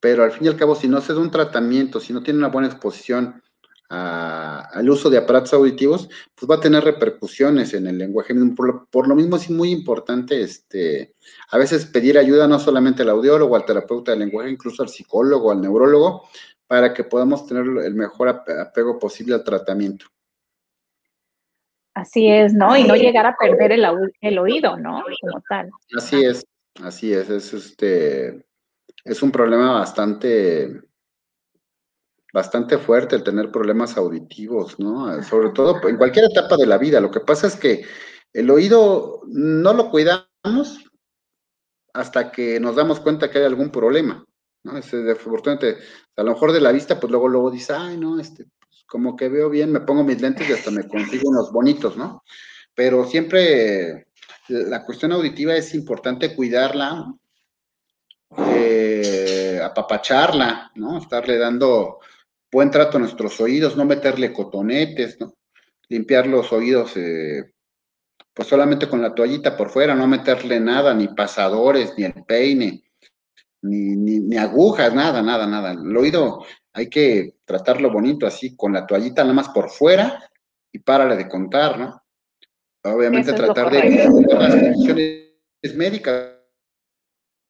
pero al fin y al cabo, si no se da un tratamiento, si no tiene una buena exposición al uso de aparatos auditivos, pues va a tener repercusiones en el lenguaje. Por, por, lo mismo es muy importante este, a veces pedir ayuda no solamente al audiólogo, al terapeuta del lenguaje, incluso al psicólogo, al neurólogo, para que podamos tener el mejor apego posible al tratamiento. Así es, ¿no? Y no llegar a perder el, el oído, ¿no? Como tal. Así es, así es, es este es un problema bastante, bastante fuerte el tener problemas auditivos, ¿no? Sobre todo en cualquier etapa de la vida. Lo que pasa es que el oído no lo cuidamos hasta que nos damos cuenta que hay algún problema, ¿no? Es, a lo mejor de la vista, pues luego, luego dice, ay, no, este, pues, como que veo bien, me pongo mis lentes y hasta me consigo unos bonitos, ¿no? Pero siempre la cuestión auditiva es importante cuidarla, eh, apapacharla, ¿no? Estarle dando buen trato a nuestros oídos, no meterle cotonetes, ¿no? Limpiar los oídos, eh, pues solamente con la toallita por fuera, no meterle nada, ni pasadores, ni el peine, ni, ni, agujas, nada, nada, nada. El oído hay que tratarlo bonito, así, con la toallita nada más por fuera y párale de contar, ¿no? Obviamente tratar de las condiciones médicas,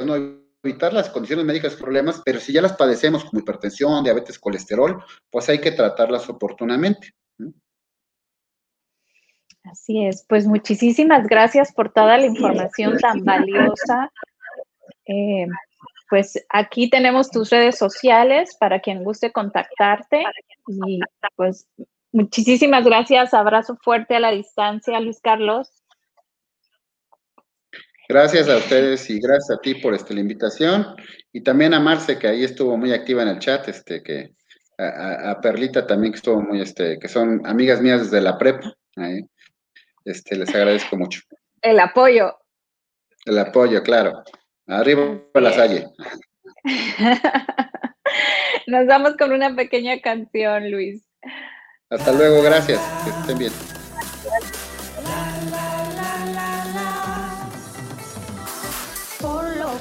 ¿no? Evitar las condiciones médicas problemas, pero si ya las padecemos como hipertensión, diabetes, colesterol, pues hay que tratarlas oportunamente. Así es, pues muchísimas gracias por toda la información tan valiosa. Eh, pues aquí tenemos tus redes sociales para quien guste contactarte y pues muchísimas gracias, abrazo fuerte a la distancia, Luis Carlos. Gracias a ustedes y gracias a ti por este, la invitación. Y también a Marce, que ahí estuvo muy activa en el chat, este, que a, Perlita también que estuvo muy, este, que son amigas mías desde la prepa. este, les agradezco mucho. El apoyo. El apoyo, claro. Arriba la salle. Nos vamos con una pequeña canción, Luis. Hasta luego, gracias. Que estén bien.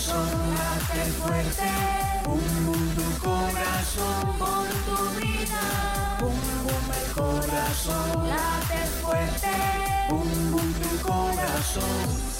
corazón late fuerte, un mundo corazón por tu vida. Bum bum el corazón late fuerte, un mundo corazón